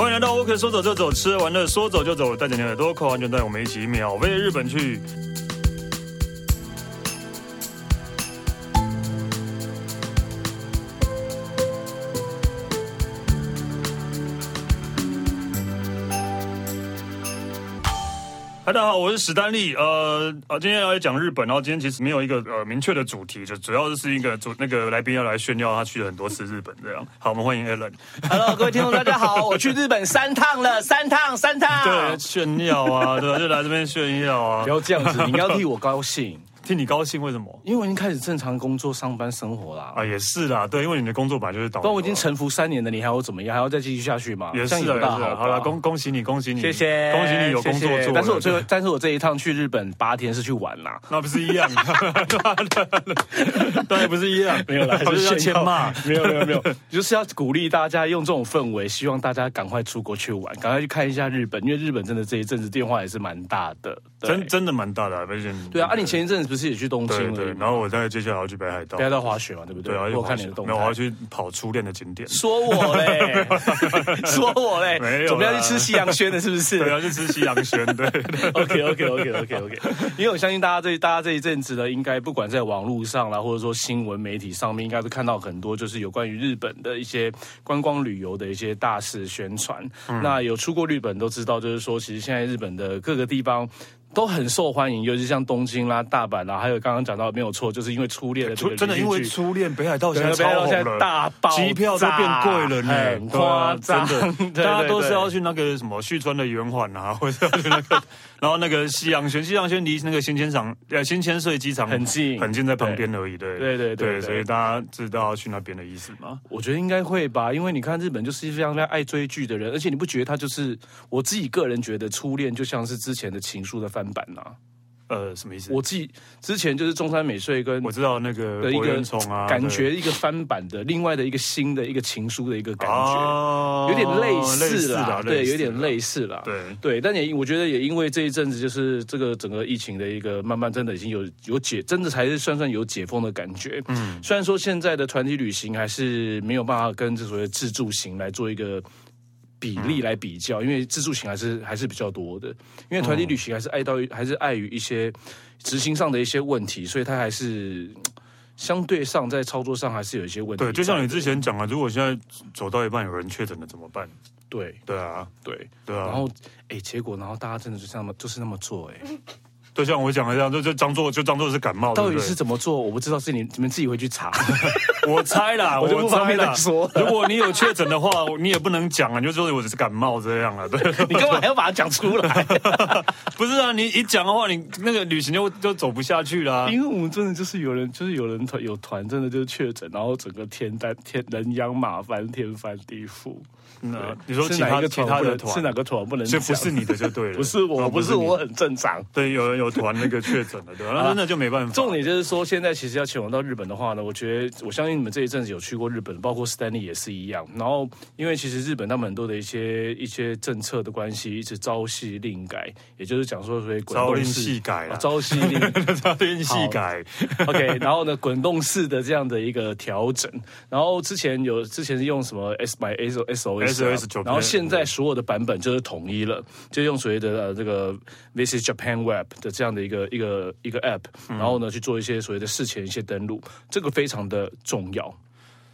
欢迎来到 OK，，说走就走，吃完了说走就走，带着你的耳朵扣安全带，我们一起秒飞日本去。大家好，我是史丹利。呃，啊，今天要来讲日本，然后今天其实没有一个呃明确的主题，就主要就是一个主那个来宾要来炫耀他去了很多次日本这样。好，我们欢迎 Alan。Hello，各位听众大家好，我去日本三趟了，三趟三趟。对，炫耀啊，对吧？就来这边炫耀啊，不要这样子，你要替我高兴。替你高兴，为什么？因为我已经开始正常工作、上班、生活啦。啊，也是啦，对，因为你的工作本来就是导游。不然我已经沉浮三年了，你还要怎么样？还要再继续下去吗？也是啊，也是啊。好了，恭恭喜你，恭喜你，谢谢，恭喜你有工作做。但是我最后，但是我这一趟去日本八天是去玩啦，那不是一样？当然不是一样，没有啦，就是要签骂，没有没有没有，就是要鼓励大家用这种氛围，希望大家赶快出国去玩，赶快去看一下日本，因为日本真的这一阵子变化也是蛮大的，真真的蛮大的，而且对啊，啊，你前一阵子不是也去东京？对，然后我再接下来要去北海道，北海道滑雪嘛，对不对？对，我看你的动态，没有，我要去跑初恋的景点。说我嘞，说我嘞，没有，准备要去吃西洋轩的，是不是？对，要去吃西洋轩。对，OK，OK，OK，OK，OK。因为我相信大家这大家这一阵子呢，应该不管在网络上啦，或者说新闻媒体上面，应该都看到很多就是有关于日本的一些观光旅游的一些大肆宣传。嗯、那有出过日本都知道，就是说其实现在日本的各个地方。都很受欢迎，尤其像东京啦、大阪啦，还有刚刚讲到没有错，就是因为初恋的这个真的因为初恋，北海道现在超红了，大爆，机票都变贵了，很夸张，真的，大家都是要去那个什么旭川的圆环啊，或者要去那个，然后那个西洋轩，西洋轩离那个新千场呃新千岁机场很近，很近，在旁边而已，对对对对，所以大家知道去那边的意思吗？我觉得应该会吧，因为你看日本就是非常非常爱追剧的人，而且你不觉得他就是我自己个人觉得初恋就像是之前的情书的翻版呐。呃，什么意思？我记之前就是中山美穗跟我知道那个的一个感觉，一个翻版的，另外的一个新的一个情书的一个感觉，哦、有点类似啦，对，有点类似啦，对对。但也我觉得也因为这一阵子，就是这个整个疫情的一个慢慢真的已经有有解，真的才是算算有解封的感觉。嗯，虽然说现在的团体旅行还是没有办法跟这所谓自助行来做一个。比例来比较，因为自助型还是还是比较多的，因为团体旅行还是碍到还是碍于一些执行上的一些问题，所以它还是 相对上在操作上还是有一些问题。对，就像你之前讲啊，如果现在走到一半有人确诊了怎么办？对，对啊，对，对啊。然后，哎，结果然后大家真的就这么就是那么做，哎。就像我讲的这样，就就当做就当做是感冒。到底是怎么做？我不知道，是你你们自己回去查。我猜啦，我就不方便说。如果你有确诊的话，你也不能讲啊，你就说我只是感冒这样了。对，你干嘛还要把它讲出来？不是啊，你一讲的话，你那个旅行就就走不下去啦。因为我们真的就是有人，就是有人团有团，真的就是确诊，然后整个天单天人仰马翻，天翻地覆。那你说其他其他的团是哪个团不能？这不是你的就对了。不是我，不是我很正常。对，有人有团那个确诊了，对吧？那真的就没办法。重点就是说，现在其实要前往到日本的话呢，我觉得我相信你们这一阵子有去过日本，包括 Stanley 也是一样。然后，因为其实日本他们很多的一些一些政策的关系，一直朝夕令改，也就是讲说所以滚动式改啊，朝夕令 朝夕改。OK，然后呢，滚动式的这样的一个调整。然后之前有之前是用什么 S by S S O S，然后。现在所有的版本就是统一了，就用所谓的呃这个 Visit Japan Web 的这样的一个一个一个 App，然后呢去做一些所谓的事前一些登录，这个非常的重要，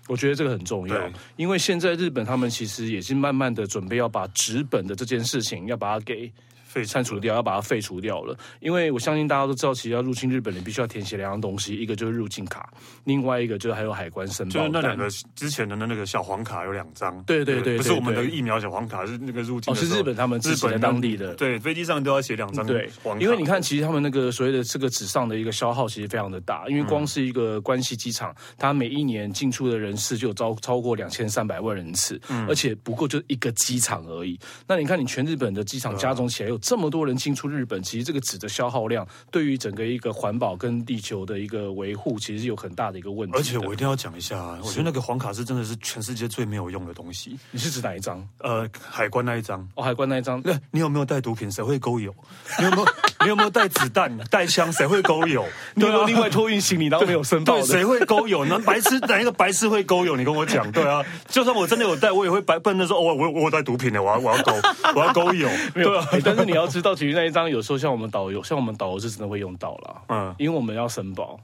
我觉得这个很重要，因为现在日本他们其实也是慢慢的准备要把纸本的这件事情要把它给。被删除掉，要把它废除掉了。因为我相信大家都知道，其实要入侵日本，你必须要填写两样东西，一个就是入境卡，另外一个就是还有海关申报。就是那两个之前的那个小黄卡有两张。对对对，不是我们的疫苗小黄卡，是那个入境。哦，是日本他们日本当地的。对，飞机上都要写两张。对，因为你看，其实他们那个所谓的这个纸上的一个消耗，其实非常的大。因为光是一个关西机场，它每一年进出的人次就有超超过两千三百万人次，而且不过就一个机场而已。那你看，你全日本的机场加总起来有这么多人进出日本，其实这个纸的消耗量对于整个一个环保跟地球的一个维护，其实是有很大的一个问题。而且我一定要讲一下，我觉得那个黄卡是真的是全世界最没有用的东西。你是指哪一张？呃，海关那一张。哦，海关那一张。对，你有没有带毒品？谁会勾油？你有没有？你有没有带子弹、带枪？谁会勾油？你有没有另外托运行李，然后没有申报对？谁会勾油？那白痴哪一个白痴会勾油？你跟我讲。对啊，就算我真的有带，我也会白笨的说，哦，我我有带毒品的，我要我要勾，我要勾油。对啊，但是你要知道，其实那一张有时候像我们导游，像我们导游是真的会用到了，嗯，因为我们要申报。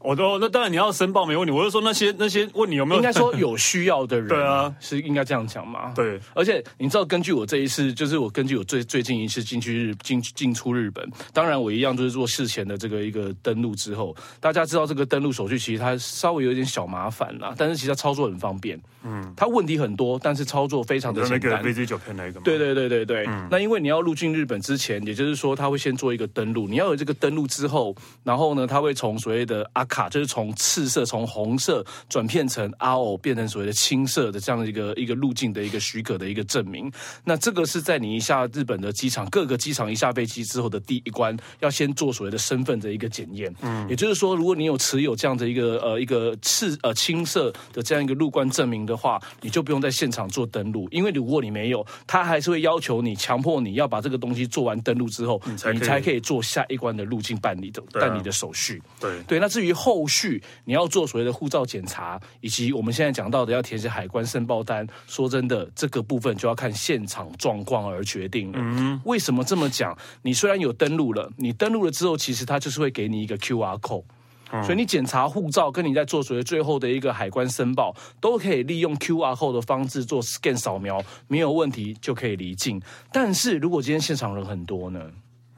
我都那当然你要申报没问题，我就说那些那些问你有没有，应该说 有需要的人，对啊，是应该这样讲嘛？对，而且你知道，根据我这一次，就是我根据我最最近一次进去日进进出日本，当然我一样就是做事前的这个一个登录之后，大家知道这个登录手续其实它稍微有点小麻烦啦，但是其实它操作很方便，嗯，它问题很多，但是操作非常的简单。那个 VZ 九片那个吗？对对对对对，嗯、那因为你要入境日本之前，也就是说他会先做一个登录，你要有这个登录之后，然后呢，他会从所谓的阿卡，就是从赤色从红色转变成 RO，变成所谓的青色的这样的一个一个路径的一个许可的一个证明。那这个是在你一下日本的机场，各个机场一下飞机之后的第一关，要先做所谓的身份的一个检验。嗯，也就是说，如果你有持有这样的一个呃一个赤呃青色的这样一个入关证明的话，你就不用在现场做登录，因为如果你没有，他还是会要求你强迫你要把这个东西做完登录之后，你才，你才可以做下一关的入境办理的办理的手续。对对，那至于后续。你要做所谓的护照检查，以及我们现在讲到的要填写海关申报单。说真的，这个部分就要看现场状况而决定了。嗯，为什么这么讲？你虽然有登录了，你登录了之后，其实它就是会给你一个 QR code，嗯，所以你检查护照，跟你在做所谓最后的一个海关申报，都可以利用 QR code 的方式做 scan 扫描，没有问题就可以离境。但是如果今天现场人很多呢？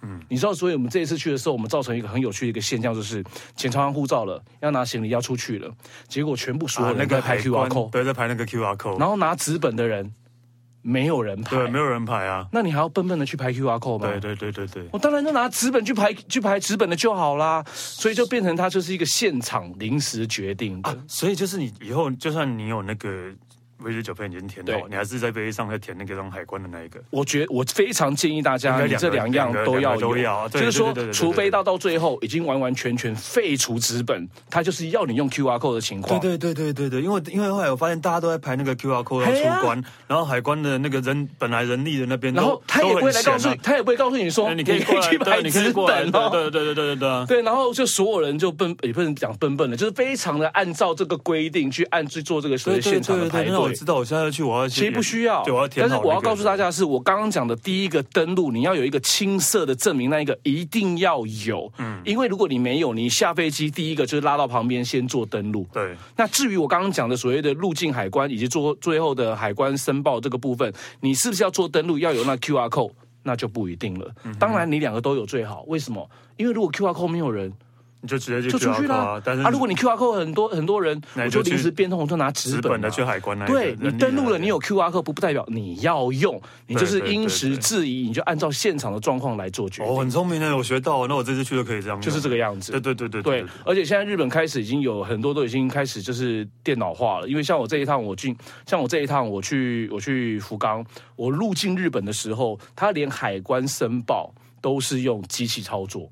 嗯，你知道，所以我们这一次去的时候，我们造成一个很有趣的一个现象，就是检查完护照了，要拿行李要出去了，结果全部所有人在拍 QR code，对，在排那个 QR code，然后拿纸本的人没有人排，对，没有人排啊，那你还要笨笨的去排 QR code 吗？对对对对对，我当然就拿纸本去排，去排纸本的就好啦，所以就变成它就是一个现场临时决定的，啊，所以就是你以后就算你有那个。飞机酒票已经填好，你还是在飞机上再填那个让海关的那一个。我觉我非常建议大家，你这两样都要有，就是说，除非到到最后已经完完全全废除纸本，他就是要你用 QR code 的情况。对对对对对对，因为因为后来我发现大家都在排那个 QR code 要出关，然后海关的那个人本来人力的那边，然后他也不会来告诉，他也不会告诉你说，你可以去排纸本。对对对对对对对，然后就所有人就笨，也不能讲笨笨的，就是非常的按照这个规定去按去做这个所谓现场的排队。我知道，我现在要去。其实不需要，但是我要告诉大家的是，我刚刚讲的第一个登录，你要有一个青色的证明，那一个一定要有。嗯，因为如果你没有，你下飞机第一个就是拉到旁边先做登录。对。那至于我刚刚讲的所谓的入境海关以及做最后的海关申报这个部分，你是不是要做登录要有那 QR code，那就不一定了。当然，你两个都有最好。为什么？因为如果 QR code 没有人。你就直接就出去了，但是啊，如果你 QR code 很多很多人，我就临时变通，我就拿纸本的去海关那。对，你登录了，你有 QR code 不不代表你要用，你就是因时制宜，你就按照现场的状况来做决定。哦，很聪明的，我学到了，那我这次去就可以这样，就是这个样子。对对对对对，而且现在日本开始已经有很多都已经开始就是电脑化了，因为像我这一趟我进，像我这一趟我去我去福冈，我入境日本的时候，他连海关申报都是用机器操作。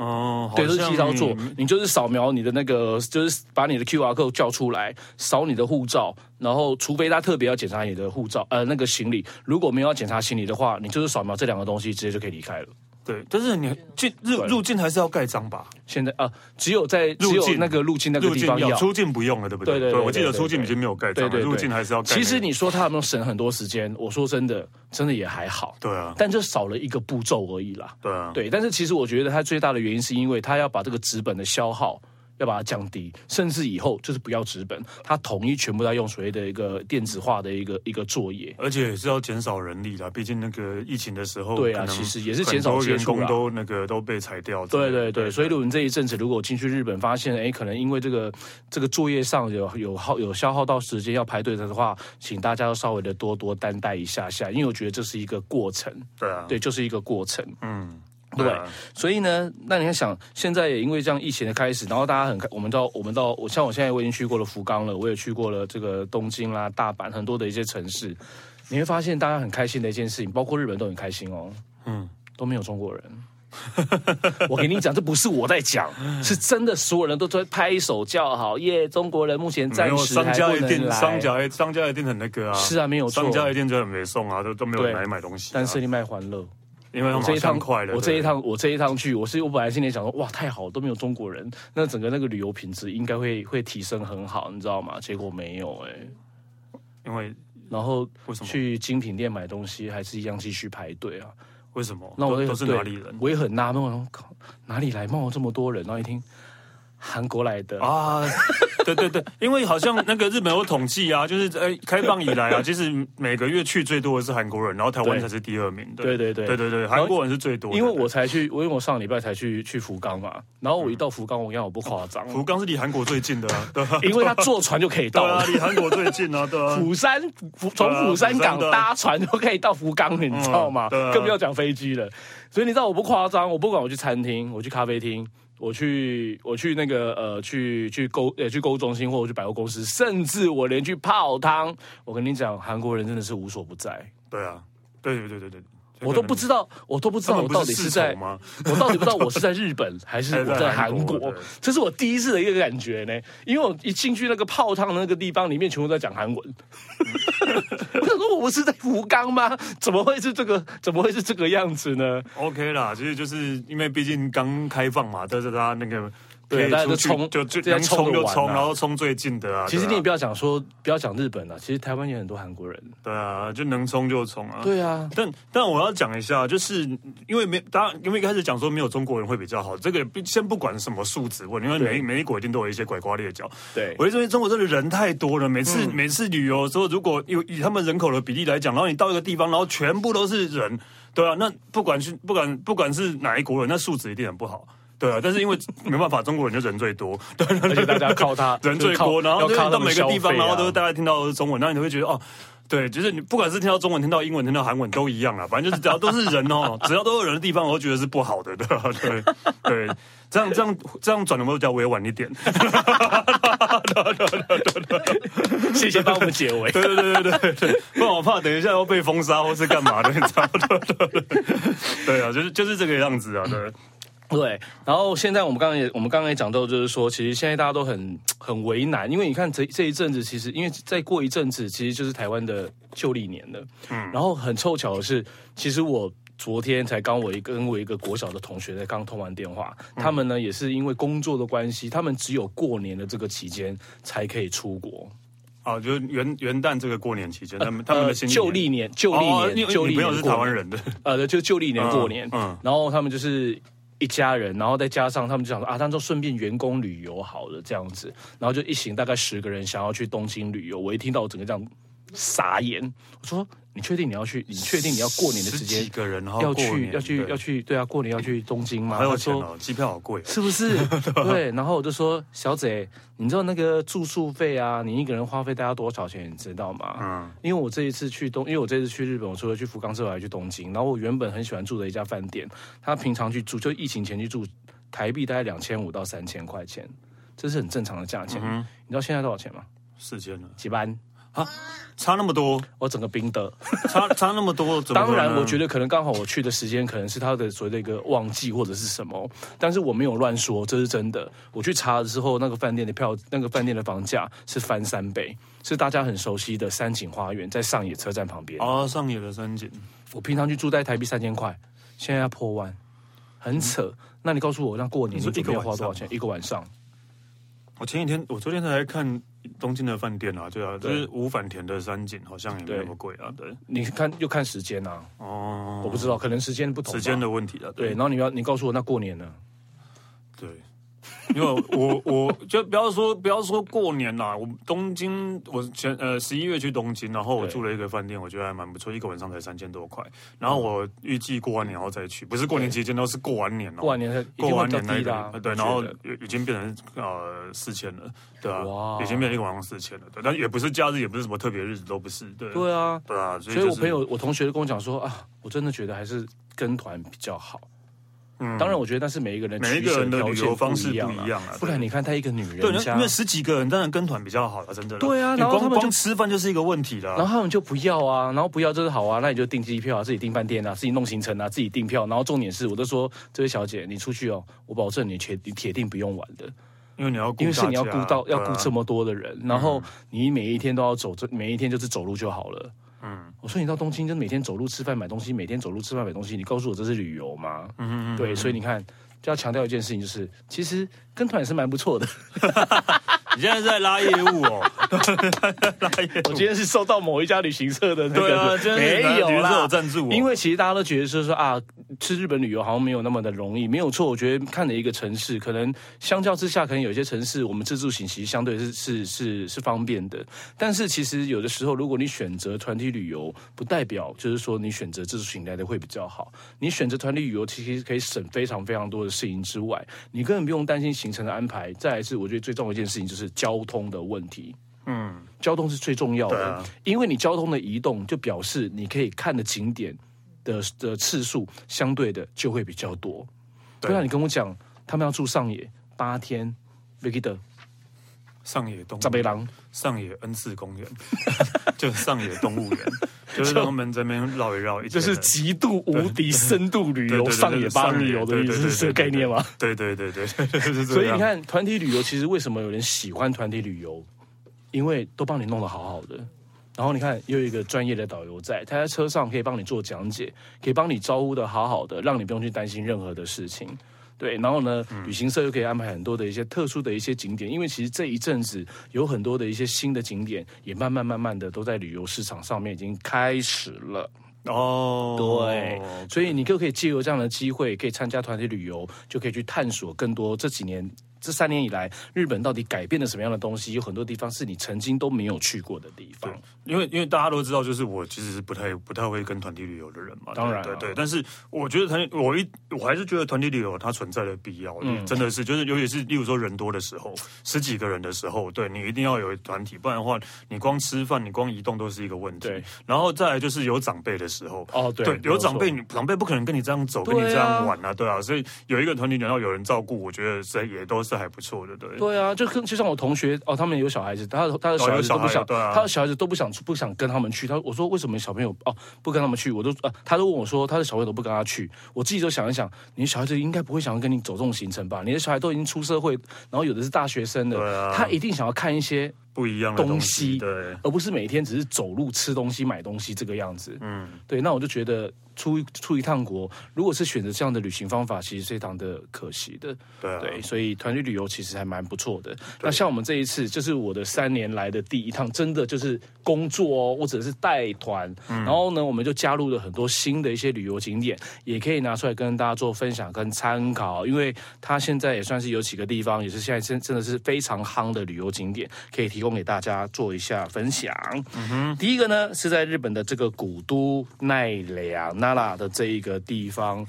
哦，对，是机操作，你就是扫描你的那个，就是把你的 QR code 叫出来，扫你的护照，然后除非他特别要检查你的护照，呃，那个行李，如果没有要检查行李的话，你就是扫描这两个东西，直接就可以离开了。对，但是你进入入境还是要盖章吧？现在啊，只有在入境那个入境那个地方要，出境不用了，对不对？对对，我记得出境已经没有盖章，入境还是要盖。其实你说他有没有省很多时间？我说真的，真的也还好。对啊，但就少了一个步骤而已啦。对啊，对，但是其实我觉得他最大的原因是因为他要把这个纸本的消耗。要把它降低，甚至以后就是不要纸本，它统一全部在用所谓的一个电子化的一个一个作业，而且也是要减少人力啦。毕竟那个疫情的时候，对啊，其实也是减少员工都那个都被裁掉。对对对，所以如果你这一阵子如果进去日本，发现哎，可能因为这个这个作业上有有耗有消耗到时间要排队的话，请大家要稍微的多多担待一下下，因为我觉得这是一个过程。对啊，对，就是一个过程。嗯。对，啊、所以呢，那你看想，现在也因为这样疫情的开始，然后大家很开，我们到我们到我像我现在我已经去过了福冈了，我也去过了这个东京啦、大阪很多的一些城市，你会发现大家很开心的一件事情，包括日本都很开心哦。嗯，都没有中国人。我跟你讲，这不是我在讲，是真的，所有人都在拍手叫好，耶！中国人目前暂时。商家一定，商家商家一定很那个啊。是啊，没有错。商家一定就很没送啊，都都没有来买东西。但是你卖欢乐，因为我这一趟快了。我这一趟，我这一趟去，我是我本来心里想说，哇，太好，都没有中国人，那整个那个旅游品质应该会会提升很好，你知道吗？结果没有哎、欸，因为然后为什么去精品店买东西，还是一样继续排队啊。为什么？那我都，都是哪里人？我也很纳闷，我说靠，哪里来冒这么多人？然后一听。韩国来的啊，对对对，因为好像那个日本有统计啊，就是呃，开放以来啊，其实每个月去最多的是韩国人，然后台湾才是第二名。对对对对对对，韩国人是最多。因为我才去，因为我上礼拜才去去福冈嘛，然后我一到福冈，我讲我不夸张，福冈是离韩国最近的，对，因为他坐船就可以到，离韩国最近啊，对。釜山，从釜山港搭船就可以到福冈，你知道吗？更不要讲飞机了。所以你知道我不夸张，我不管我去餐厅，我去咖啡厅。我去，我去那个呃，去去购呃去购物中心，或者去百货公司，甚至我连去泡汤，我跟你讲，韩国人真的是无所不在。对啊，对对对对对。我都不知道，我都不知道我到底是在，我到底不知道我是在日本还是 我在韩国，这是我第一次的一个感觉呢。因为我一进去那个泡汤的那个地方，里面全部都在讲韩文。我想说，我不是在福冈吗？怎么会是这个？怎么会是这个样子呢？OK 啦，其实就是因为毕竟刚开放嘛，但是他那个。对，大家就冲，就就能冲就冲，然后冲最近的啊。其实你也不要讲说，不要讲日本了，其实台湾也很多韩国人。对啊，就能冲就冲啊。对啊，但但我要讲一下，就是因为没，当然因为一开始讲说没有中国人会比较好，这个先不管什么数字问，因为每每一国一定都有一些拐瓜裂角。对，我就认为中国这里人太多了，每次每次旅游的时候，如果有以他们人口的比例来讲，然后你到一个地方，然后全部都是人，对啊，那不管是不管不管是哪一国人，那素质一定很不好。对啊，但是因为没办法，中国人就人最多，对，而且大家靠他人最多，然后到每个地方，然后都大家听到中文，然后你会觉得哦，对，就是你不管是听到中文、听到英文、听到韩文都一样啊，反正就是只要都是人哦，只要都有人的地方，我都觉得是不好的，对 对对，这样这样这样转的会比较委婉一点。谢谢帮我们解围，对对对对对对，不然我怕等一下要被封杀或是干嘛的，你知道吗？对啊，就是就是这个样子啊，对。对，然后现在我们刚刚也我们刚刚也讲到，就是说，其实现在大家都很很为难，因为你看这这一阵子，其实因为再过一阵子，其实就是台湾的旧历年了。嗯，然后很凑巧的是，其实我昨天才刚我一跟我一个国小的同学在刚通完电话，他们呢也是因为工作的关系，他们只有过年的这个期间才可以出国。啊，就是元元旦这个过年期间，他们他们的旧历年旧历年旧历年是台湾人的，呃，就旧历年过年，嗯，然后他们就是。一家人，然后再加上他们就想说啊，他们就顺便员工旅游好了这样子，然后就一行大概十个人想要去东京旅游。我一听到我整个这样傻眼，我说。你确定你要去？你确定你要过年的时间？几个人然后要去要去要去？对啊，过年要去东京吗？还有钱哦，机票好贵，是不是？对。然后我就说，小姐，你知道那个住宿费啊？你一个人花费大概多少钱？你知道吗？嗯。因为我这一次去东，因为我这次去日本，我除了去福冈之外，还去东京。然后我原本很喜欢住的一家饭店，他平常去住，就疫情前去住，台币大概两千五到三千块钱，这是很正常的价钱。嗯。你知道现在多少钱吗？四千了。几班？啊，差那么多，我整个冰的，差差那么多。当然，我觉得可能刚好我去的时间可能是他的所谓的一个旺季或者是什么，但是我没有乱说，这是真的。我去查的时候，那个饭店的票，那个饭店的房价是翻三倍，是大家很熟悉的三井花园，在上野车站旁边。哦，上野的三井，我平常去住在台币三千块，现在要破万，很扯。嗯、那你告诉我，那过年你准备要花多少钱一个晚上？我前几天，我昨天才来看。东京的饭店啊，对啊，就是五反田的三井，好像也没那么贵啊。对，你看又看时间啊。哦，我不知道，可能时间不同。时间的问题啊。对，然后你要你告诉我，那过年呢？对。因为我我就不要说不要说过年啦，我东京我前呃十一月去东京，然后我住了一个饭店，我觉得还蛮不错，一个晚上才三千多块。然后我预计过完年后再去，不是过年期间，都是过完年哦。过完年过完年那个对，然后已经变成呃四千了，对啊，已经变成一个晚上四千了，对，但也不是假日，也不是什么特别日子，都不是，对，对啊，对啊，所以我朋友我同学跟我讲说啊，我真的觉得还是跟团比较好。嗯，当然，我觉得那是每一个人每一个人的旅游方式不一样啊。不然你看他一个女人，对，因为十几个人当然跟团比较好了，真的。对啊，然后他们光吃饭就是一个问题了。然后他们就不要啊，然后不要就是好啊，那你就订机票啊，自己订饭店啊，自己弄行程啊，自己订票。然后重点是，我都说这位小姐，你出去哦，我保证你铁你铁定不用玩的。因为你要，因为是你要顾到要顾这么多的人，然后你每一天都要走，这每一天就是走路就好了。嗯，我说你到东京就每天走路吃饭买东西，每天走路吃饭买东西，你告诉我这是旅游吗？嗯嗯，对，所以你看，就要强调一件事情，就是其实跟团也是蛮不错的。你现在是在拉业务哦？拉业务。我今天是收到某一家旅行社的那个，对啊，没有啦，赞助。因为其实大家都觉得说说啊，去日本旅游好像没有那么的容易，没有错。我觉得看了一个城市，可能相较之下，可能有些城市我们自助行其实相对是是是是方便的。但是其实有的时候，如果你选择团体旅游，不代表就是说你选择自助行来的会比较好。你选择团体旅游，其实可以省非常非常多的事情之外，你根本不用担心行程的安排。再来是，我觉得最重要一件事情就是。是交通的问题，嗯，交通是最重要的，啊、因为你交通的移动，就表示你可以看的景点的的次数相对的就会比较多。对。啊，你跟我讲，他们要住上野八天，没记得上野动物扎贝郎，上野恩赐公园，就上野动物园。就是让他们在那边绕一绕，就是极度无敌深度旅游，上野八日游的意思是这个概念吗？对对对对，所以你看团体旅游，其实为什么有人喜欢团体旅游？因为都帮你弄得好好的，然后你看又有一个专业的导游在，他在车上可以帮你做讲解，可以帮你招呼的好好的，让你不用去担心任何的事情。对，然后呢，旅行社又可以安排很多的一些特殊的一些景点，因为其实这一阵子有很多的一些新的景点，也慢慢慢慢的都在旅游市场上面已经开始了。哦，对，所以你就可以借由这样的机会，可以参加团体旅游，就可以去探索更多这几年。这三年以来，日本到底改变了什么样的东西？有很多地方是你曾经都没有去过的地方。因为因为大家都知道，就是我其实是不太不太会跟团体旅游的人嘛。当然，对对。但是我觉得团体，我一我还是觉得团体旅游它存在的必要，嗯，真的是就是尤其是例如说人多的时候，十几个人的时候，对你一定要有团体，不然的话，你光吃饭，你光移动都是一个问题。对。然后再来就是有长辈的时候，哦，对，对，有长辈，你长辈不可能跟你这样走，跟你这样玩啊，对啊。所以有一个团体，然后有人照顾，我觉得这也都是还不错的，对。对啊，就跟就像我同学哦，他们有小孩子，他他的小孩子都不想，啊、他的小孩子都不想不想跟他们去。他我说为什么小朋友哦不跟他们去？我都啊，他都问我说他的小朋友都不跟他去。我自己都想一想，你的小孩子应该不会想要跟你走这种行程吧？你的小孩都已经出社会，然后有的是大学生的，啊、他一定想要看一些不一样的东西，对，而不是每天只是走路吃东西买东西这个样子。嗯，对，那我就觉得。出出一趟国，如果是选择这样的旅行方法，其实非常的可惜的。对、啊、对，所以团队旅游其实还蛮不错的。那像我们这一次，就是我的三年来的第一趟，真的就是工作哦，或者是带团。嗯、然后呢，我们就加入了很多新的一些旅游景点，也可以拿出来跟大家做分享跟参考。因为它现在也算是有几个地方，也是现在真真的是非常夯的旅游景点，可以提供给大家做一下分享。嗯哼，第一个呢是在日本的这个古都奈良那。拉的这一个地方，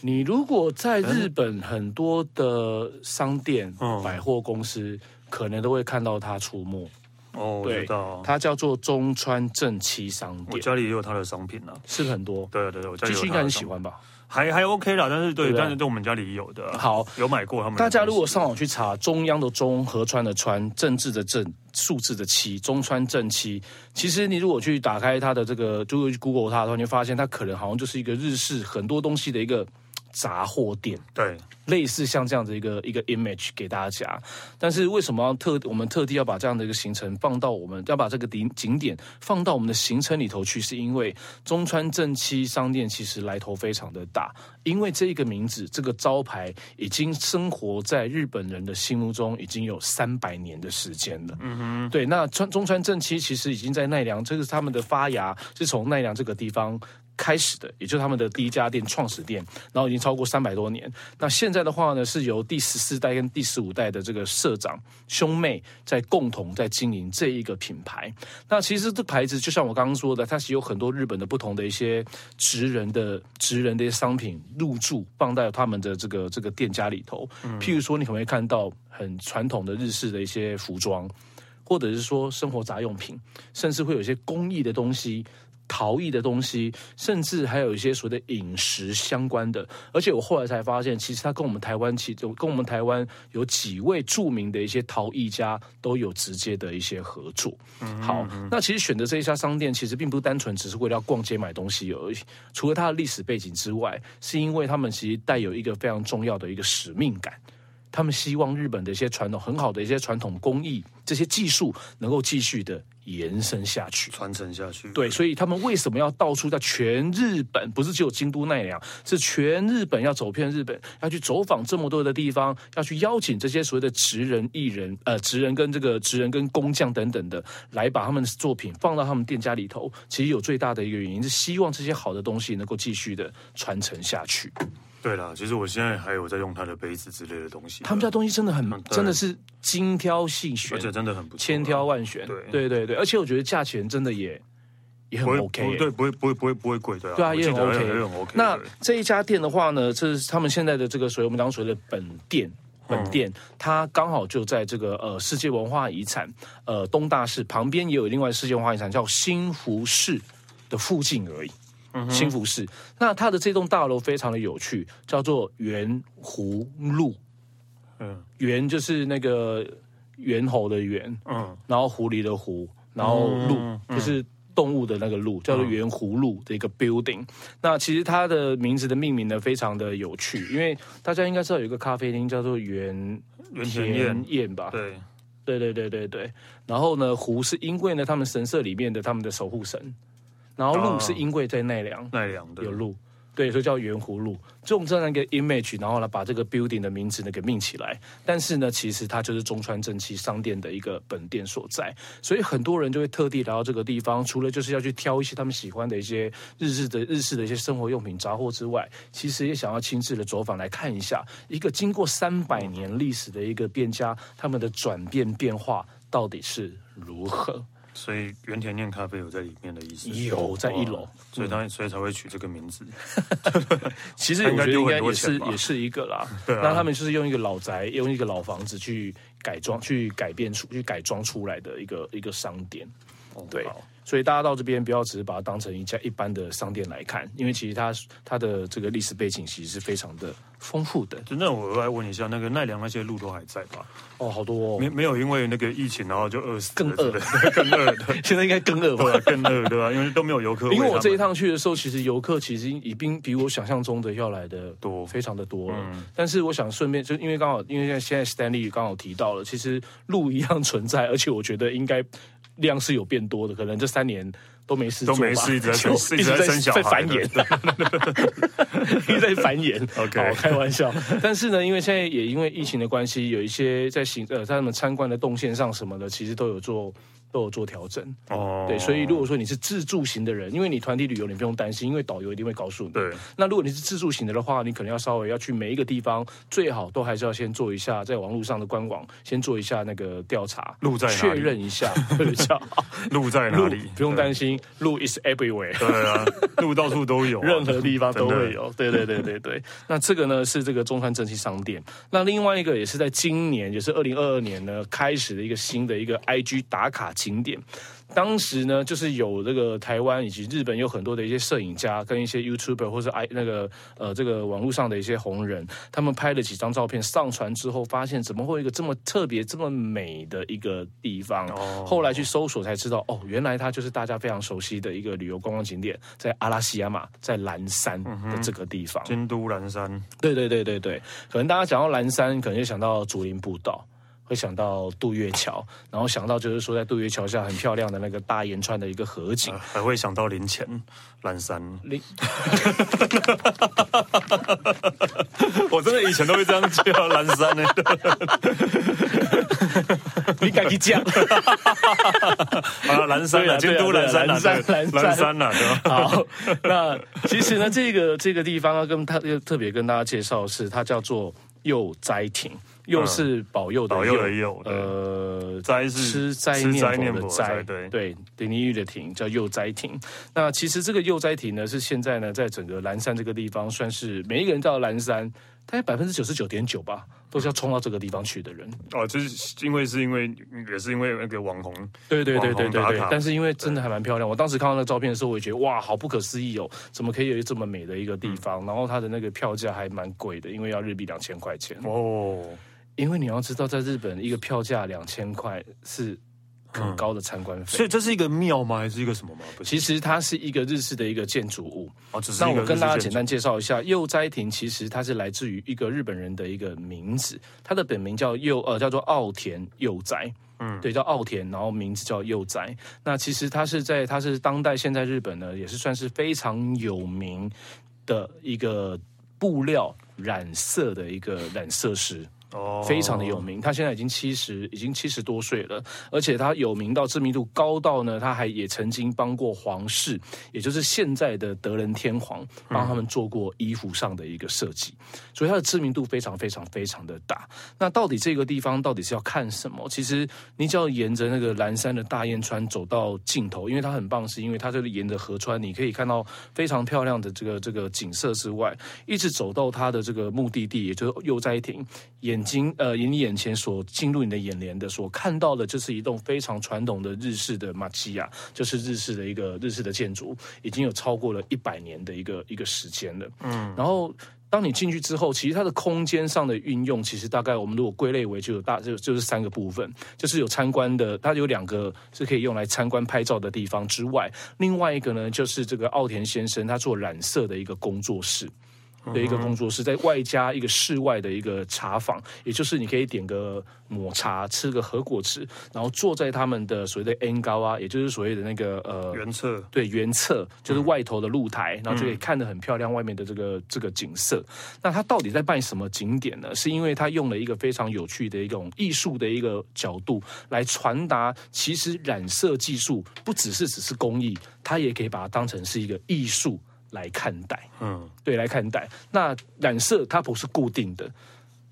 你如果在日本很多的商店、嗯、百货公司，可能都会看到它出没。哦，对，它叫做中川正七商店。我家里也有它的商品呢，是很多。对对对，我家里应该很喜欢吧？还还 OK 啦，但是对，对但是对我们家里有的。好，有买过他们。大家如果上网去查，中央的中，河川的川，政治的政，数字的七，中川正七。其实你如果去打开它的这个，就去 Google 它的话，你会发现它可能好像就是一个日式很多东西的一个。杂货店，对，类似像这样的一个一个 image 给大家，但是为什么要特我们特地要把这样的一个行程放到我们要把这个景景点放到我们的行程里头去？是因为中川正七商店其实来头非常的大，因为这一个名字这个招牌已经生活在日本人的心目中已经有三百年的时间了。嗯哼，对，那川中川正七其实已经在奈良，这个是他们的发芽是从奈良这个地方。开始的，也就是他们的第一家店创始店，然后已经超过三百多年。那现在的话呢，是由第十四代跟第十五代的这个社长兄妹在共同在经营这一个品牌。那其实这牌子就像我刚刚说的，它是有很多日本的不同的一些职人的职人的一些商品入驻放在他们的这个这个店家里头。嗯、譬如说，你可能会看到很传统的日式的一些服装，或者是说生活杂用品，甚至会有一些工艺的东西。陶艺的东西，甚至还有一些所谓的饮食相关的。而且我后来才发现，其实它跟我们台湾其实跟我们台湾有几位著名的一些陶艺家都有直接的一些合作。嗯、好，那其实选择这一家商店，其实并不单纯只是为了要逛街买东西而已。除了它的历史背景之外，是因为他们其实带有一个非常重要的一个使命感。他们希望日本的一些传统很好的一些传统工艺，这些技术能够继续的延伸下去，传承下去。对，所以他们为什么要到处在全日本，不是只有京都奈良，是全日本要走遍日本，要去走访这么多的地方，要去邀请这些所谓的职人艺人，呃，职人跟这个职人跟工匠等等的，来把他们的作品放到他们店家里头。其实有最大的一个原因是希望这些好的东西能够继续的传承下去。对啦，其实我现在还有在用他的杯子之类的东西。他们家东西真的很，嗯、真的是精挑细选，而且真的很不错，千挑万选。对对对对，而且我觉得价钱真的也也很 OK，对，不会不会不会不会贵，对啊，对啊，也很 OK，也很 OK。那这一家店的话呢，这是他们现在的这个所谓我们刚刚说的本店，本店，嗯、它刚好就在这个呃世界文化遗产呃东大市旁边，也有另外世界文化遗产叫新福寺的附近而已。兴福寺，那它的这栋大楼非常的有趣，叫做圆狐路。嗯，猿就是那个猿猴的猿，嗯，然后狐狸的狐，然后路、嗯、就是动物的那个路，叫做圆狐路的一个 building。嗯、那其实它的名字的命名呢，非常的有趣，因为大家应该知道有一个咖啡厅叫做原原田宴吧？对，对对对对对。然后呢，狐是因为呢，他们神社里面的他们的守护神。然后路是因为在奈良，奈良的有路，对，所以叫圆弧鹿。用这样一个 image，然后呢，把这个 building 的名字呢给命起来。但是呢，其实它就是中川正气商店的一个本店所在。所以很多人就会特地来到这个地方，除了就是要去挑一些他们喜欢的一些日式的日式的一些生活用品杂货之外，其实也想要亲自的走访来看一下一个经过三百年历史的一个店家，他们的转变变化到底是如何。所以原田念咖啡有在里面的意思，有在一楼，所以他所以才会取这个名字。其实我觉得应该也是也是一个啦。对啊，那他们就是用一个老宅，用一个老房子去改装、去改变出、去改装出来的一个一个商店。对。所以大家到这边不要只是把它当成一家一般的商店来看，因为其实它它的这个历史背景其实是非常的丰富的。那我来问一下，那个奈良那些鹿都还在吧？哦，好多哦，没没有因为那个疫情然后就饿死，更饿，更饿，现在应该更饿吧？更饿对吧？因为都没有游客。因为我这一趟去的时候，其实游客其实已经比我想象中的要来的多，非常的多了。嗯、但是我想顺便就因为刚好因为现在现在 Stanley 刚好提到了，其实鹿一样存在，而且我觉得应该量是有变多的，可能这三年。都没事，都没事，一直在生，一直在生小孩，在繁衍，一直在繁衍。OK，好，开玩笑。但是呢，因为现在也因为疫情的关系，有一些在行呃，在他们参观的动线上什么的，其实都有做。都有做调整哦，对，所以如果说你是自助型的人，因为你团体旅游你不用担心，因为导游一定会告诉你。对，那如果你是自助型的的话，你可能要稍微要去每一个地方，最好都还是要先做一下在网络上的官网，先做一下那个调查，路在哪里？确认一下。路 在哪里？不用担心，路 is everywhere。对啊，路到处都有，任何地方都会有。对对对对对。那这个呢是这个中川正气商店。那另外一个也是在今年，也是二零二二年呢开始的一个新的一个 IG 打卡。景点，当时呢，就是有这个台湾以及日本有很多的一些摄影家跟一些 YouTuber 或者 i 那个呃这个网络上的一些红人，他们拍了几张照片上传之后，发现怎么会有一个这么特别、这么美的一个地方？哦、后来去搜索才知道，哦，原来它就是大家非常熟悉的一个旅游观光景点，在阿拉西亚马，在蓝山的这个地方。京都蓝山。对对对对对，可能大家讲到蓝山，可能就想到竹林步道。会想到杜月桥，然后想到就是说在杜月桥下很漂亮的那个大岩川的一个河景，还会想到林前蓝山。林，我真的以前都会这样叫蓝山呢。你敢去讲？啊，蓝山啊，京都蓝山，岚山，岚山啊，对吧？好，那其实呢，这个这个地方要跟他特别跟大家介绍的是，它叫做祐斋亭。又是保佑的佑，呃，灾是吃斋念佛的灾，对。对，丁尼玉的亭叫佑灾亭。那其实这个佑灾亭呢，是现在呢，在整个蓝山这个地方，算是每一个人到蓝山大概百分之九十九点九吧，都是要冲到这个地方去的人。哦，就是因为是因为也是因为那个网红，对对对对对对。但是因为真的还蛮漂亮，我当时看到那照片的时候，我也觉得哇，好不可思议哦，怎么可以有这么美的一个地方？嗯、然后它的那个票价还蛮贵的，因为要日币两千块钱哦。因为你要知道，在日本一个票价两千块是。很高的参观费，所以这是一个庙吗？还是一个什么吗？其实它是一个日式的一个建筑物。哦，只是。那我跟大家简单介绍一下，幼斋亭其实它是来自于一个日本人的一个名字，他的本名叫幼呃叫做奥田幼斋，嗯，对，叫奥田，然后名字叫幼斋。那其实他是在他是当代现在日本呢，也是算是非常有名的一个布料染色的一个染色师。哦，非常的有名。他现在已经七十，已经七十多岁了，而且他有名到知名度高到呢，他还也曾经帮过皇室，也就是现在的德仁天皇，帮他们做过衣服上的一个设计，所以他的知名度非常非常非常的大。那到底这个地方到底是要看什么？其实你只要沿着那个岚山的大雁川走到尽头，因为它很棒，是因为它这里沿着河川，你可以看到非常漂亮的这个这个景色之外，一直走到它的这个目的地，也就是祐斋亭，沿眼睛呃，以你眼前所进入你的眼帘的，所看到的，就是一栋非常传统的日式的町屋，就是日式的一个日式的建筑，已经有超过了一百年的一个一个时间了。嗯，然后当你进去之后，其实它的空间上的运用，其实大概我们如果归类为就有大就就是三个部分，就是有参观的，它有两个是可以用来参观拍照的地方之外，另外一个呢，就是这个奥田先生他做染色的一个工作室。的一个工作室，在外加一个室外的一个茶坊，也就是你可以点个抹茶，吃个和果子，然后坐在他们的所谓的 N 高啊，也就是所谓的那个呃原侧，对原侧就是外头的露台，然后就可以看得很漂亮外面的这个这个景色。那他到底在办什么景点呢？是因为他用了一个非常有趣的一种艺术的一个角度来传达，其实染色技术不只是只是工艺，它也可以把它当成是一个艺术。来看待，嗯，对，来看待。那染色它不是固定的，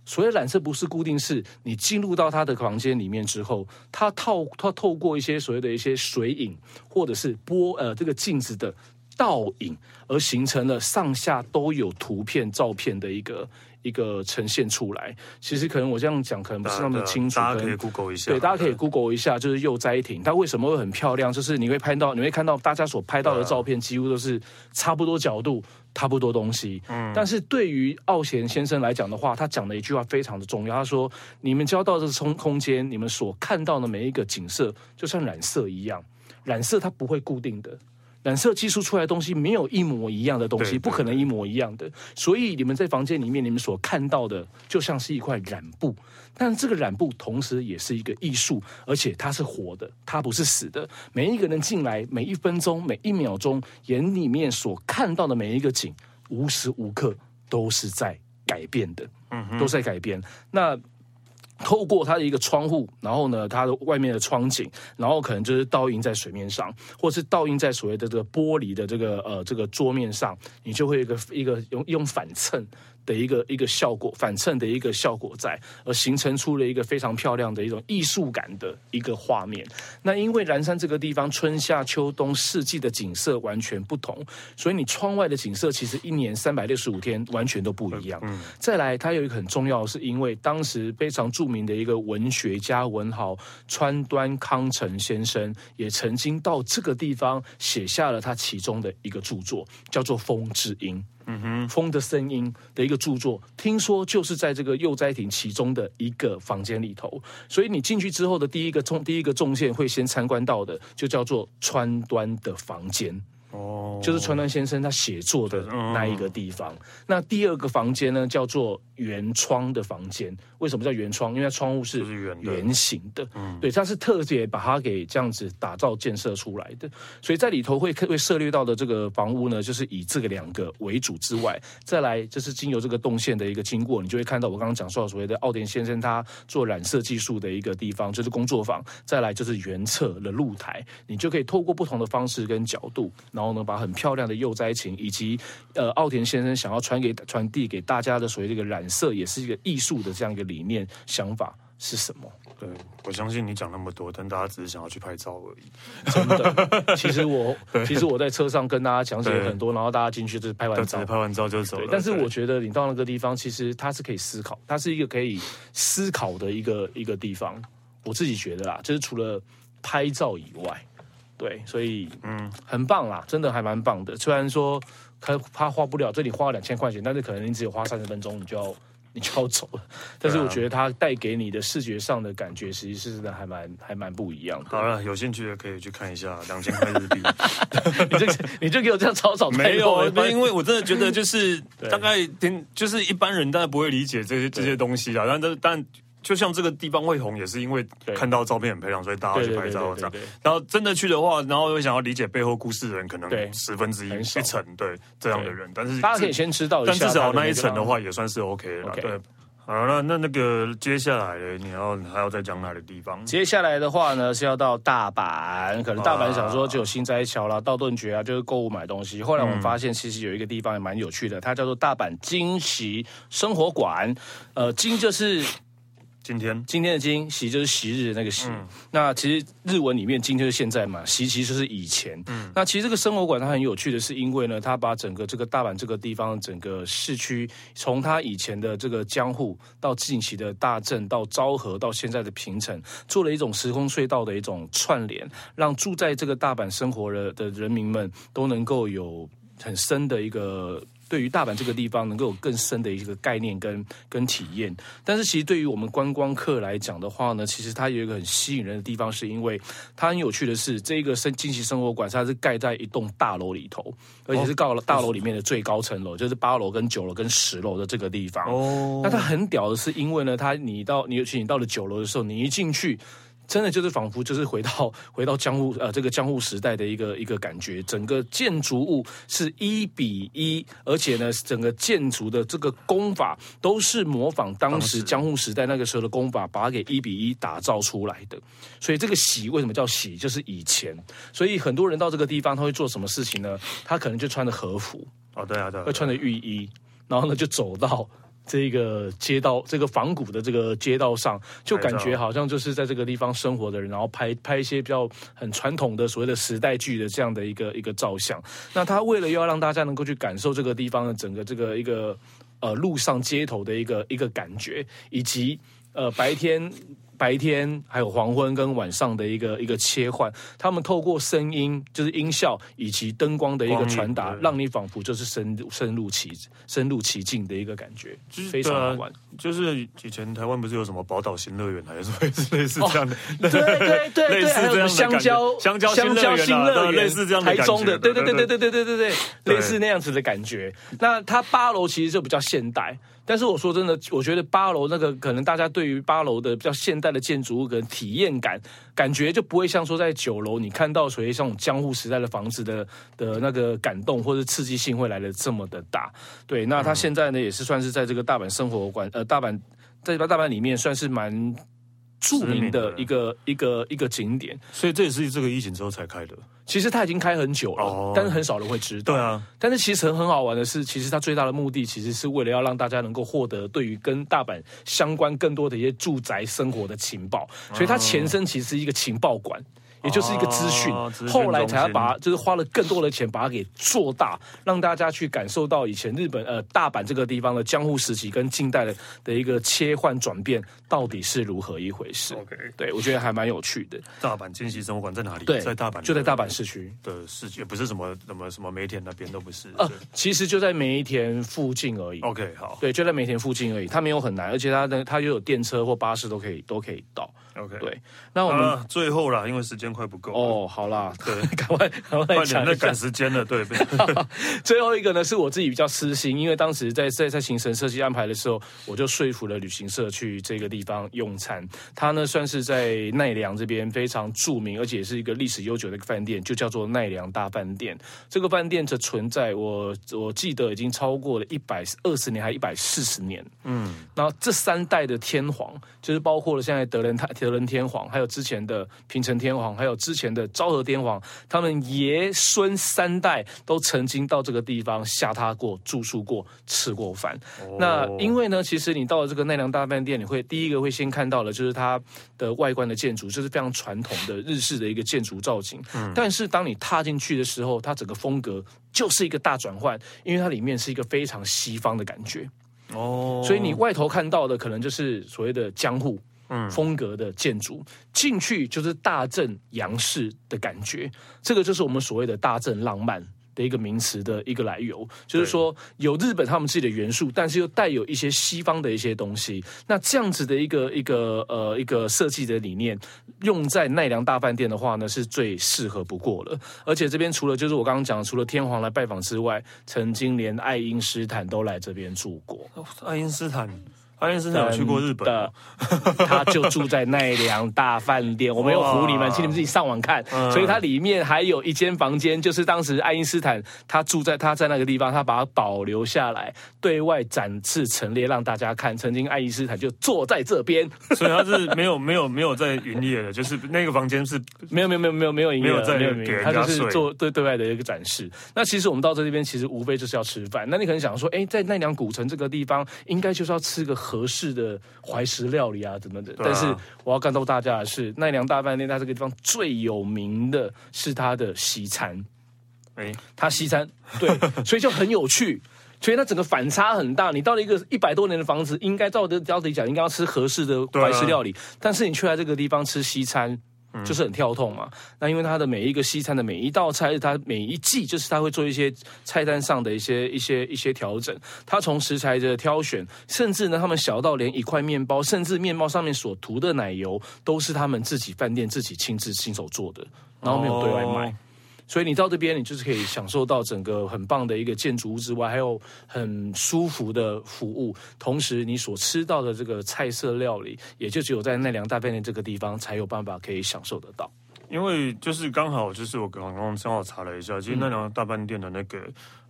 所谓染色不是固定，是你进入到他的房间里面之后，他透他透过一些所谓的一些水影，或者是波呃这个镜子的倒影，而形成了上下都有图片照片的一个。一个呈现出来，其实可能我这样讲可能不是那么清楚，大家可以 Google 一下。对，大家可以 Google 一下，就是祐斋亭，它为什么会很漂亮？就是你会拍到，你会看到大家所拍到的照片，几乎都是差不多角度，差不多东西。嗯。但是对于奥贤先生来讲的话，他讲的一句话非常的重要。他说：“你们交到这个空空间，你们所看到的每一个景色，就像染色一样，染色它不会固定的。”染色技术出来的东西没有一模一样的东西，不可能一模一样的。所以你们在房间里面，你们所看到的就像是一块染布，但这个染布同时也是一个艺术，而且它是活的，它不是死的。每一个人进来，每一分钟、每一秒钟，眼里面所看到的每一个景，无时无刻都是在改变的，嗯，都在改变。那。透过它的一个窗户，然后呢，它的外面的窗景，然后可能就是倒映在水面上，或是倒映在所谓的这个玻璃的这个呃这个桌面上，你就会有一个一个用用反衬。的一个一个效果，反衬的一个效果在，而形成出了一个非常漂亮的一种艺术感的一个画面。那因为蓝山这个地方春夏秋冬四季的景色完全不同，所以你窗外的景色其实一年三百六十五天完全都不一样。嗯。再来，它有一个很重要是，因为当时非常著名的一个文学家文豪川端康成先生也曾经到这个地方写下了他其中的一个著作，叫做《风之音》。哼，风的声音的一个著作，听说就是在这个幼斋亭其中的一个房间里头，所以你进去之后的第一个重第一个重线会先参观到的，就叫做川端的房间。哦，就是川端先生他写作的那一个地方。那第二个房间呢，叫做圆窗的房间。为什么叫圆窗？因为它窗户是圆形的，嗯，对，它是特别把它给这样子打造建设出来的。所以在里头会会涉猎到的这个房屋呢，就是以这个两个为主之外，再来就是经由这个动线的一个经过，你就会看到我刚刚讲说的所谓的奥田先生他做染色技术的一个地方，就是工作坊。再来就是原侧的露台，你就可以透过不同的方式跟角度，然后呢把很漂亮的祐斋亭以及呃奥田先生想要传给传递给大家的所谓这个染色，也是一个艺术的这样一个。理念想法是什么？对，我相信你讲那么多，但大家只是想要去拍照而已。真的，其实我 其实我在车上跟大家讲解很多，然后大家进去就是拍完照，拍完照就走了。但是我觉得你到那个地方，其实它是可以思考，它是一个可以思考的一个一个地方。我自己觉得啦，就是除了拍照以外，对，所以嗯，很棒啦，真的还蛮棒的。虽然说他他花不了，这里花了两千块钱，但是可能你只有花三十分钟，你就要。你就要走了，但是我觉得它带给你的视觉上的感觉，实际是真的还蛮还蛮不一样的。好了，有兴趣的可以去看一下两千块日币。你就 你就给我这样草草没有，因为我真的觉得就是大概听，就是一般人当然不会理解这些这些东西啊，但但但。就像这个地方会红，也是因为看到照片很漂亮，所以大家去拍照这样。然后真的去的话，然后又想要理解背后故事的人，可能十分之一一层，对这样的人。但是大家可以先知道但至少那一层的话，也算是 OK 了。对，好了，那那个接下来你要还要再讲哪个地方？接下来的话呢，是要到大阪，可能大阪想说就有新斋桥啦、道顿崛啊，就是购物买东西。后来我们发现，其实有一个地方也蛮有趣的，它叫做大阪惊喜生活馆。呃，惊就是。今天今天的今昔就是昔日的那个昔，嗯、那其实日文里面今就是现在嘛，昔其实就是以前。嗯，那其实这个生活馆它很有趣的是，因为呢，它把整个这个大阪这个地方整个市区，从它以前的这个江户到近期的大正到昭和到现在的平城，做了一种时空隧道的一种串联，让住在这个大阪生活的的人民们都能够有很深的一个。对于大阪这个地方，能够有更深的一个概念跟跟体验。但是，其实对于我们观光客来讲的话呢，其实它有一个很吸引人的地方，是因为它很有趣的是，这个生今昔生活馆它是盖在一栋大楼里头，而且是到了大楼里面的最高层楼，就是八楼跟九楼跟十楼的这个地方。哦，那它很屌的是，因为呢，它你到你尤其你到了九楼的时候，你一进去。真的就是仿佛就是回到回到江户呃这个江户时代的一个一个感觉，整个建筑物是一比一，而且呢整个建筑的这个功法都是模仿当时江户时代那个时候的功法，把它给一比一打造出来的。所以这个喜为什么叫喜，就是以前。所以很多人到这个地方，他会做什么事情呢？他可能就穿着和服哦，对啊，对，会穿着浴衣，然后呢就走到。这个街道，这个仿古的这个街道上，就感觉好像就是在这个地方生活的人，然后拍拍一些比较很传统的所谓的时代剧的这样的一个一个照相。那他为了要让大家能够去感受这个地方的整个这个一个呃路上街头的一个一个感觉，以及呃白天。白天还有黄昏跟晚上的一个一个切换，他们透过声音就是音效以及灯光的一个传达，让你仿佛就是深入深入其深入其境的一个感觉，就是非常好玩。就是以前台湾不是有什么宝岛新乐园，还是类似这样的？对对对对，类似这样的香蕉香蕉香蕉新乐园，类似这样的台中的，对对对对对对对对对，类似那样子的感觉。那它八楼其实就比较现代。但是我说真的，我觉得八楼那个可能大家对于八楼的比较现代的建筑物跟体验感，感觉就不会像说在九楼你看到所谓像江户时代的房子的的那个感动或者刺激性会来的这么的大。对，那他现在呢也是算是在这个大阪生活馆，呃，大阪在大阪里面算是蛮著名的一个一个一个景点，所以这也是这个疫情之后才开的。其实它已经开很久了，oh, 但是很少人会知道。对啊，但是其实很好玩的是，其实它最大的目的，其实是为了要让大家能够获得对于跟大阪相关更多的一些住宅生活的情报，所以它前身其实是一个情报馆。也就是一个资讯，哦、后来才要把就是花了更多的钱把它给做大，让大家去感受到以前日本呃大阪这个地方的江户时期跟近代的的一个切换转变到底是如何一回事。OK，对我觉得还蛮有趣的。大阪今昔生活馆在哪里？对，在大阪，就在大阪市区的市区，不是什么什么什么梅田那边都不是。呃，其实就在梅田附近而已。OK，好，对，就在梅田附近而已，它没有很难，而且它的它又有电车或巴士都可以都可以到。OK，对，那我们、啊、最后啦，因为时间快不够哦。好啦，对，赶快赶快讲，那赶时间了。对，最后一个呢，是我自己比较私心，因为当时在在在行程设计安排的时候，我就说服了旅行社去这个地方用餐。它呢算是在奈良这边非常著名，而且是一个历史悠久的一个饭店，就叫做奈良大饭店。这个饭店的存在，我我记得已经超过了一百二十年，还一百四十年。嗯，然后这三代的天皇，就是包括了现在德仁太德仁天皇，还有之前的平成天皇，还还有之前的昭和天皇，他们爷孙三代都曾经到这个地方下榻过、住宿过、吃过饭。哦、那因为呢，其实你到了这个奈良大饭店，你会第一个会先看到的就是它的外观的建筑，就是非常传统的日式的一个建筑造型。嗯、但是当你踏进去的时候，它整个风格就是一个大转换，因为它里面是一个非常西方的感觉。哦，所以你外头看到的可能就是所谓的江户风格的建筑，进去就是大正洋式的感觉，这个就是我们所谓的大正浪漫。的一个名词的一个来由，就是说有日本他们自己的元素，但是又带有一些西方的一些东西。那这样子的一个一个呃一个设计的理念，用在奈良大饭店的话呢，是最适合不过了。而且这边除了就是我刚刚讲，除了天皇来拜访之外，曾经连爱因斯坦都来这边住过。爱因斯坦。爱因斯坦有去过日本的，他就住在奈良大饭店。我没有唬你们，请你们自己上网看。所以它里面还有一间房间，就是当时爱因斯坦他住在他在那个地方，他把它保留下来，对外展示陈列让大家看。曾经爱因斯坦就坐在这边，所以他是没有没有没有在营业的，就是那个房间是没有没有没有没有没有营业，没有在营业，他就是做对对外的一个展示。那其实我们到这边其实无非就是要吃饭。那你可能想说，哎，在奈良古城这个地方，应该就是要吃个。合适的怀石料理啊，怎么的？但是我要告诉大家的是，奈良大饭店它这个地方最有名的是它的西餐。哎，它西餐对，所以就很有趣。所以它整个反差很大。你到了一个一百多年的房子，应该照的照理讲，应该要吃合适的怀石料理，但是你却在这个地方吃西餐。就是很跳痛嘛，那因为它的每一个西餐的每一道菜，它每一季就是它会做一些菜单上的一些一些一些调整。它从食材的挑选，甚至呢，他们小到连一块面包，甚至面包上面所涂的奶油，都是他们自己饭店自己亲自亲手做的，然后没有对外卖。所以你到这边，你就是可以享受到整个很棒的一个建筑物之外，还有很舒服的服务。同时，你所吃到的这个菜色料理，也就只有在奈良大饭店这个地方才有办法可以享受得到。因为就是刚好就是我刚刚正好查了一下，其实奈良大饭店的那个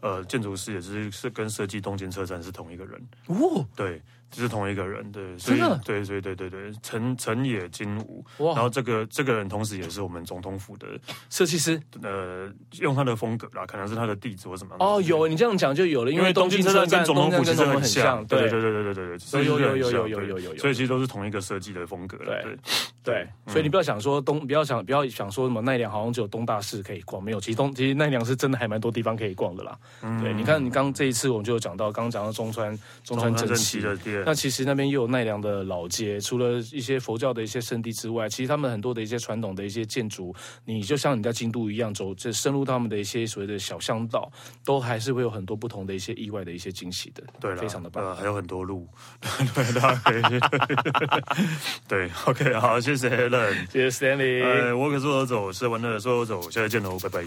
呃建筑师也是是跟设计东京车站是同一个人哦，对。是同一个人，对，所以对，所以对对对，陈陈野金吾，然后这个这个人同时也是我们总统府的设计师，呃，用他的风格啦，可能是他的弟子或什么。哦，有你这样讲就有了，因为东京车站跟总统府其实很像，对对对对对对对，有有有有有有有，所以其实都是同一个设计的风格，对对，所以你不要想说东，不要想不要想说什么奈良好像只有东大寺可以逛，没有，其实东其实奈良是真的还蛮多地方可以逛的啦。对，你看你刚这一次我们就有讲到，刚刚讲到中川中川真七的店，那其实那边又。有奈良的老街，除了一些佛教的一些圣地之外，其实他们很多的一些传统的一些建筑，你就像你在京都一样走，这深入他们的一些所谓的小巷道，都还是会有很多不同的一些意外的一些惊喜的。对，非常的棒，呃还有很多路，对，大家可以对，OK，好，谢谢 Helen，谢谢 Stanley，呃，我可说走走，吃完了说走走，下次见喽，拜拜。